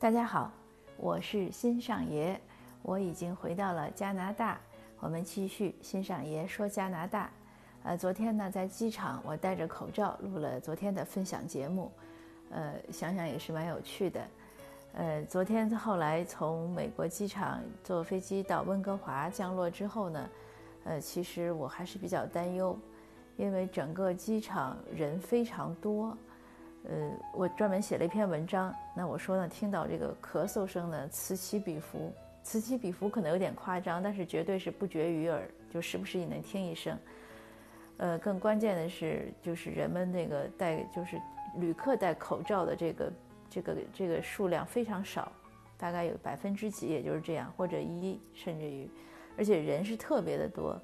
大家好，我是新上爷，我已经回到了加拿大。我们继续新上爷说加拿大。呃，昨天呢，在机场我戴着口罩录了昨天的分享节目，呃，想想也是蛮有趣的。呃，昨天后来从美国机场坐飞机到温哥华降落之后呢，呃，其实我还是比较担忧，因为整个机场人非常多。呃，我专门写了一篇文章。那我说呢，听到这个咳嗽声呢，此起彼伏，此起彼伏可能有点夸张，但是绝对是不绝于耳，就时不时也能听一声。呃，更关键的是，就是人们那个戴，就是旅客戴口罩的这个这个这个数量非常少，大概有百分之几，也就是这样，或者一，甚至于，而且人是特别的多，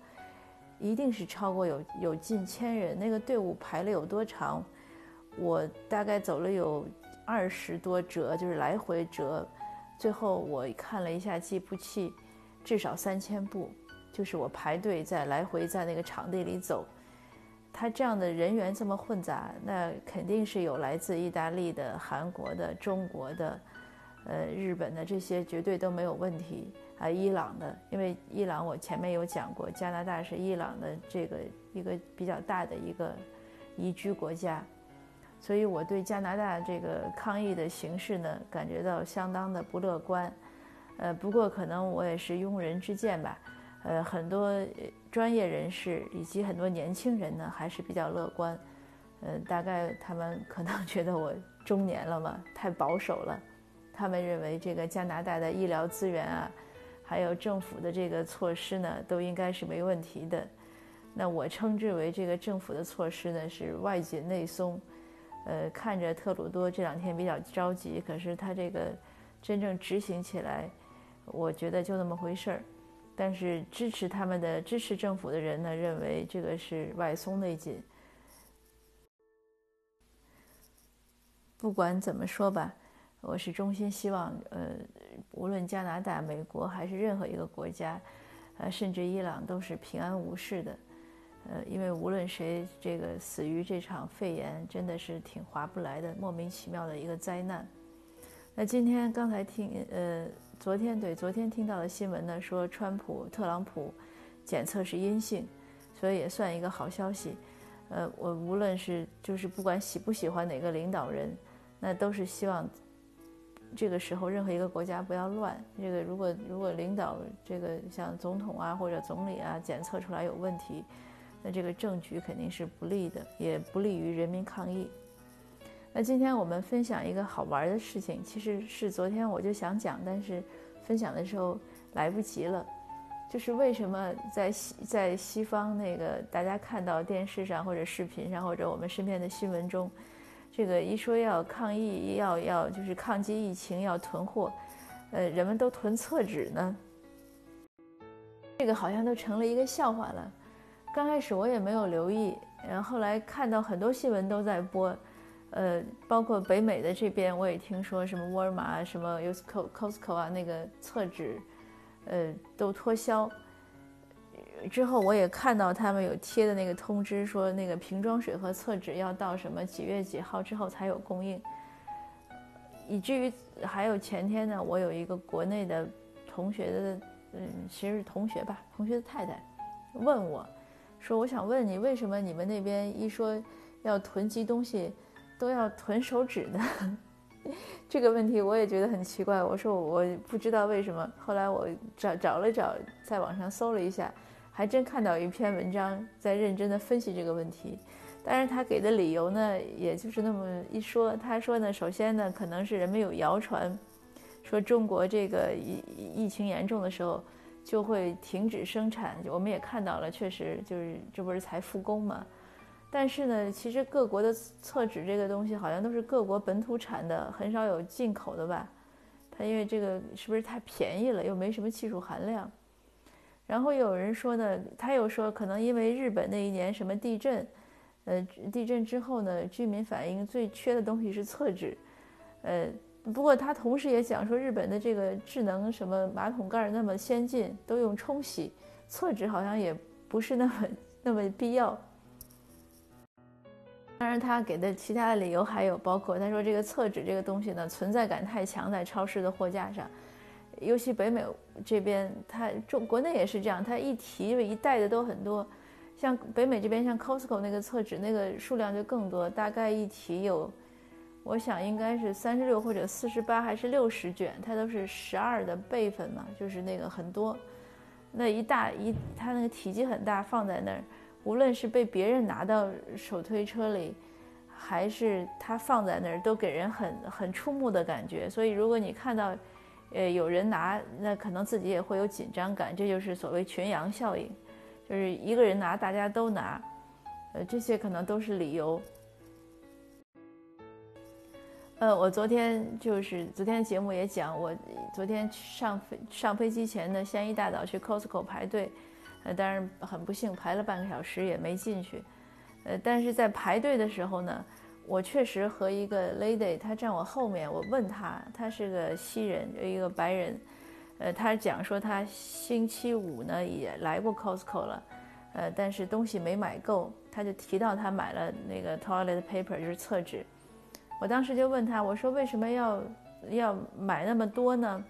一定是超过有有近千人，那个队伍排了有多长？我大概走了有二十多折，就是来回折，最后我看了一下计步器，至少三千步，就是我排队在来回在那个场地里走。他这样的人员这么混杂，那肯定是有来自意大利的、韩国的、中国的，呃，日本的这些绝对都没有问题啊。伊朗的，因为伊朗我前面有讲过，加拿大是伊朗的这个一个比较大的一个宜居国家。所以我对加拿大这个抗疫的形势呢，感觉到相当的不乐观。呃，不过可能我也是庸人之见吧。呃，很多专业人士以及很多年轻人呢，还是比较乐观。呃，大概他们可能觉得我中年了嘛，太保守了。他们认为这个加拿大的医疗资源啊，还有政府的这个措施呢，都应该是没问题的。那我称之为这个政府的措施呢，是外紧内松。呃，看着特鲁多这两天比较着急，可是他这个真正执行起来，我觉得就那么回事儿。但是支持他们的支持政府的人呢，认为这个是外松内紧。不管怎么说吧，我是衷心希望，呃，无论加拿大、美国还是任何一个国家，呃，甚至伊朗都是平安无事的。呃，因为无论谁这个死于这场肺炎，真的是挺划不来的，莫名其妙的一个灾难。那今天刚才听，呃，昨天对，昨天听到的新闻呢，说川普、特朗普检测是阴性，所以也算一个好消息。呃，我无论是就是不管喜不喜欢哪个领导人，那都是希望这个时候任何一个国家不要乱。这个如果如果领导这个像总统啊或者总理啊检测出来有问题。那这个政局肯定是不利的，也不利于人民抗疫。那今天我们分享一个好玩的事情，其实是昨天我就想讲，但是分享的时候来不及了。就是为什么在西在西方那个大家看到电视上或者视频上或者我们身边的新闻中，这个一说要抗疫要要就是抗击疫情要囤货，呃，人们都囤厕纸呢？这个好像都成了一个笑话了。刚开始我也没有留意，然后来看到很多新闻都在播，呃，包括北美的这边我也听说什么沃尔玛、什么 USCO、Costco 啊，那个厕纸，呃，都脱销。之后我也看到他们有贴的那个通知，说那个瓶装水和厕纸要到什么几月几号之后才有供应。以至于还有前天呢，我有一个国内的同学的，嗯，其实是同学吧，同学的太太问我。说我想问你，为什么你们那边一说要囤积东西，都要囤手纸呢？这个问题我也觉得很奇怪。我说我不知道为什么。后来我找找了找，在网上搜了一下，还真看到一篇文章在认真的分析这个问题。当然他给的理由呢，也就是那么一说。他说呢，首先呢，可能是人们有谣传，说中国这个疫疫情严重的时候。就会停止生产，我们也看到了，确实就是这不是才复工嘛？但是呢，其实各国的厕纸这个东西好像都是各国本土产的，很少有进口的吧？它因为这个是不是太便宜了，又没什么技术含量？然后有人说呢，他又说可能因为日本那一年什么地震，呃，地震之后呢，居民反映最缺的东西是厕纸，呃。不过他同时也讲说，日本的这个智能什么马桶盖那么先进，都用冲洗，厕纸好像也不是那么那么必要。当然，他给的其他的理由还有包括，他说这个厕纸这个东西呢，存在感太强，在超市的货架上，尤其北美这边，他中国内也是这样，他一提一袋的都很多。像北美这边，像 Costco 那个厕纸，那个数量就更多，大概一提有，我想应该是三十六或者四十八还是六十卷，它都是十二的备份嘛，就是那个很多，那一大一，它那个体积很大，放在那儿，无论是被别人拿到手推车里，还是它放在那儿，都给人很很触目的感觉。所以如果你看到，呃，有人拿，那可能自己也会有紧张感，这就是所谓群羊效应。就是一个人拿，大家都拿，呃，这些可能都是理由。呃，我昨天就是昨天节目也讲，我昨天上飞上飞机前呢，先一大早去 Costco 排队，呃，当然很不幸排了半个小时也没进去，呃，但是在排队的时候呢，我确实和一个 lady，她站我后面，我问她，她是个西人，一个白人。呃，他讲说他星期五呢也来过 Costco 了，呃，但是东西没买够，他就提到他买了那个 toilet paper，就是厕纸。我当时就问他，我说为什么要要买那么多呢？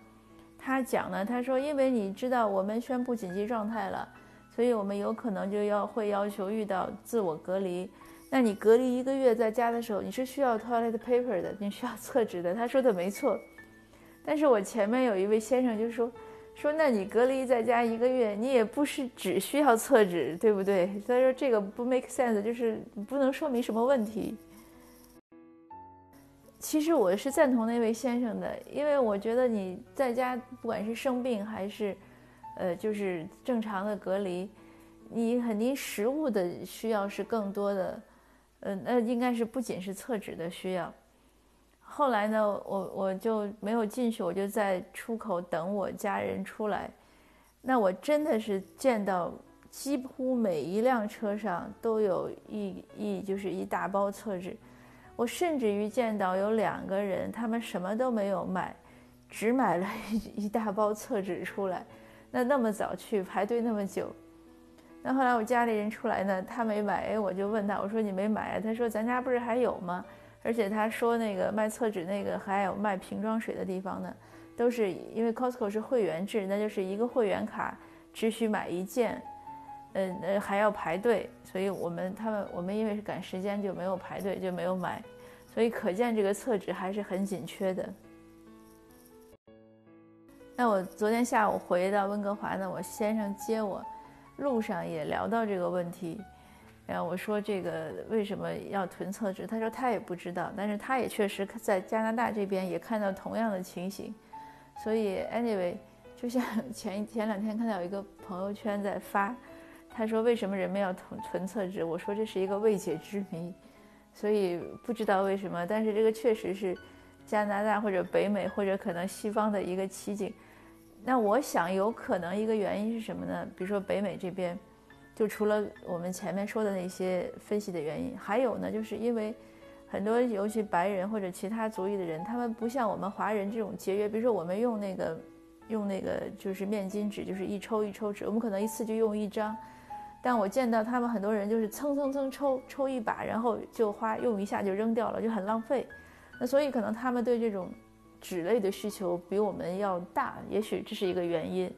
他讲呢，他说因为你知道我们宣布紧急状态了，所以我们有可能就要会要求遇到自我隔离。那你隔离一个月在家的时候，你是需要 toilet paper 的，你需要厕纸的。他说的没错。但是我前面有一位先生就说，说那你隔离在家一个月，你也不是只需要厕纸，对不对？他说这个不 make sense，就是不能说明什么问题。其实我是赞同那位先生的，因为我觉得你在家不管是生病还是，呃，就是正常的隔离，你肯定食物的需要是更多的，呃，那应该是不仅是厕纸的需要。后来呢，我我就没有进去，我就在出口等我家人出来。那我真的是见到几乎每一辆车上都有一一就是一大包厕纸。我甚至于见到有两个人，他们什么都没有买，只买了一 一大包厕纸出来。那那么早去排队那么久，那后来我家里人出来呢，他没买，哎，我就问他，我说你没买啊？他说咱家不是还有吗？而且他说那个卖厕纸那个还有卖瓶装水的地方呢，都是因为 Costco 是会员制，那就是一个会员卡只许买一件，呃呃还要排队，所以我们他们我们因为是赶时间就没有排队就没有买，所以可见这个厕纸还是很紧缺的。那我昨天下午回到温哥华呢，我先生接我，路上也聊到这个问题。然后我说这个为什么要囤厕纸？他说他也不知道，但是他也确实在加拿大这边也看到同样的情形。所以 anyway，就像 前前两天看到有一个朋友圈在发，他说为什么人们要囤囤厕纸？我说这是一个未解之谜，所以不知道为什么。但是这个确实是加拿大或者北美或者可能西方的一个奇景。那我想有可能一个原因是什么呢？比如说北美这边。就除了我们前面说的那些分析的原因，还有呢，就是因为很多尤其白人或者其他族裔的人，他们不像我们华人这种节约。比如说我们用那个用那个就是面巾纸，就是一抽一抽纸，我们可能一次就用一张。但我见到他们很多人就是蹭蹭蹭抽抽一把，然后就花用一下就扔掉了，就很浪费。那所以可能他们对这种纸类的需求比我们要大，也许这是一个原因。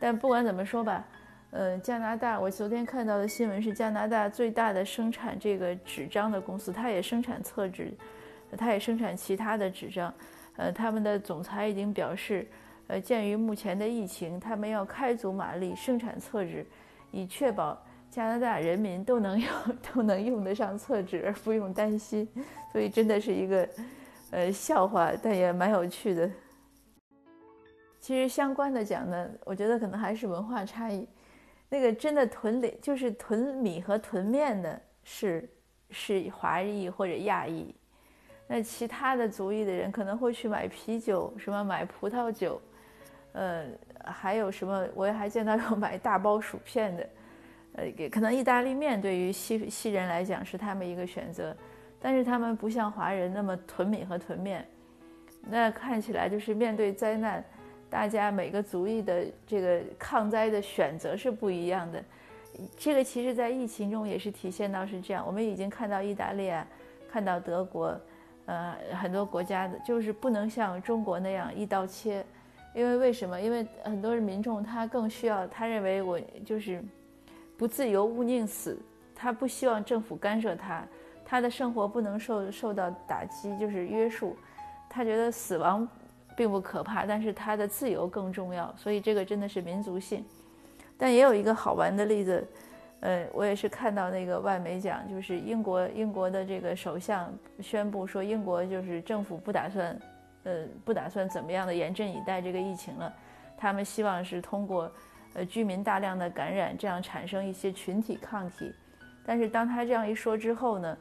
但不管怎么说吧。呃，加拿大，我昨天看到的新闻是加拿大最大的生产这个纸张的公司，它也生产厕纸，它也生产其他的纸张。呃，他们的总裁已经表示，呃，鉴于目前的疫情，他们要开足马力生产厕纸，以确保加拿大人民都能用 都能用得上厕纸而不用担心。所以真的是一个，呃，笑话，但也蛮有趣的。其实相关的讲呢，我觉得可能还是文化差异。那个真的囤粮就是囤米和囤面的，是是华裔或者亚裔。那其他的族裔的人可能会去买啤酒，什么买葡萄酒，呃，还有什么？我还见到有买大包薯片的，呃，可能意大利面对于西西人来讲是他们一个选择，但是他们不像华人那么囤米和囤面。那看起来就是面对灾难。大家每个族裔的这个抗灾的选择是不一样的，这个其实，在疫情中也是体现到是这样。我们已经看到意大利啊，看到德国，呃，很多国家的，就是不能像中国那样一刀切。因为为什么？因为很多人民众他更需要，他认为我就是不自由勿宁死，他不希望政府干涉他，他的生活不能受受到打击，就是约束。他觉得死亡并不可怕，但是他的自由更重要。所以这个真的是民族性。但也有一个好玩的例子，呃，我也是看到那个外媒讲，就是英国英国的这个首相宣布说，英国就是政府不打算，呃，不打算怎么样的严阵以待这个疫情了，他们希望是通过，呃，居民大量的感染，这样产生一些群体抗体。但是当他这样一说之后呢，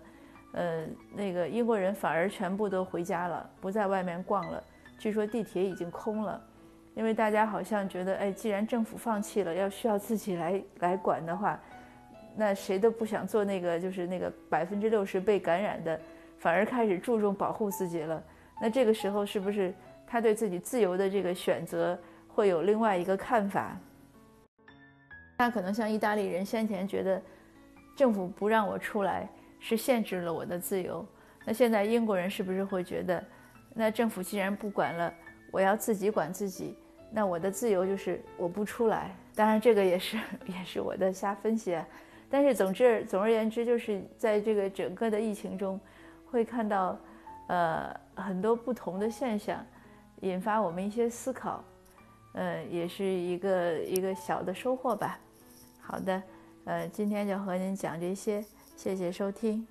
呃，那个英国人反而全部都回家了，不在外面逛了，据说地铁已经空了。因为大家好像觉得，哎，既然政府放弃了，要需要自己来来管的话，那谁都不想做那个，就是那个百分之六十被感染的，反而开始注重保护自己了。那这个时候，是不是他对自己自由的这个选择会有另外一个看法？他可能像意大利人先前觉得，政府不让我出来是限制了我的自由。那现在英国人是不是会觉得，那政府既然不管了，我要自己管自己？那我的自由就是我不出来，当然这个也是也是我的瞎分析，啊。但是总之总而言之，就是在这个整个的疫情中，会看到，呃很多不同的现象，引发我们一些思考，呃也是一个一个小的收获吧。好的，呃今天就和您讲这些，谢谢收听。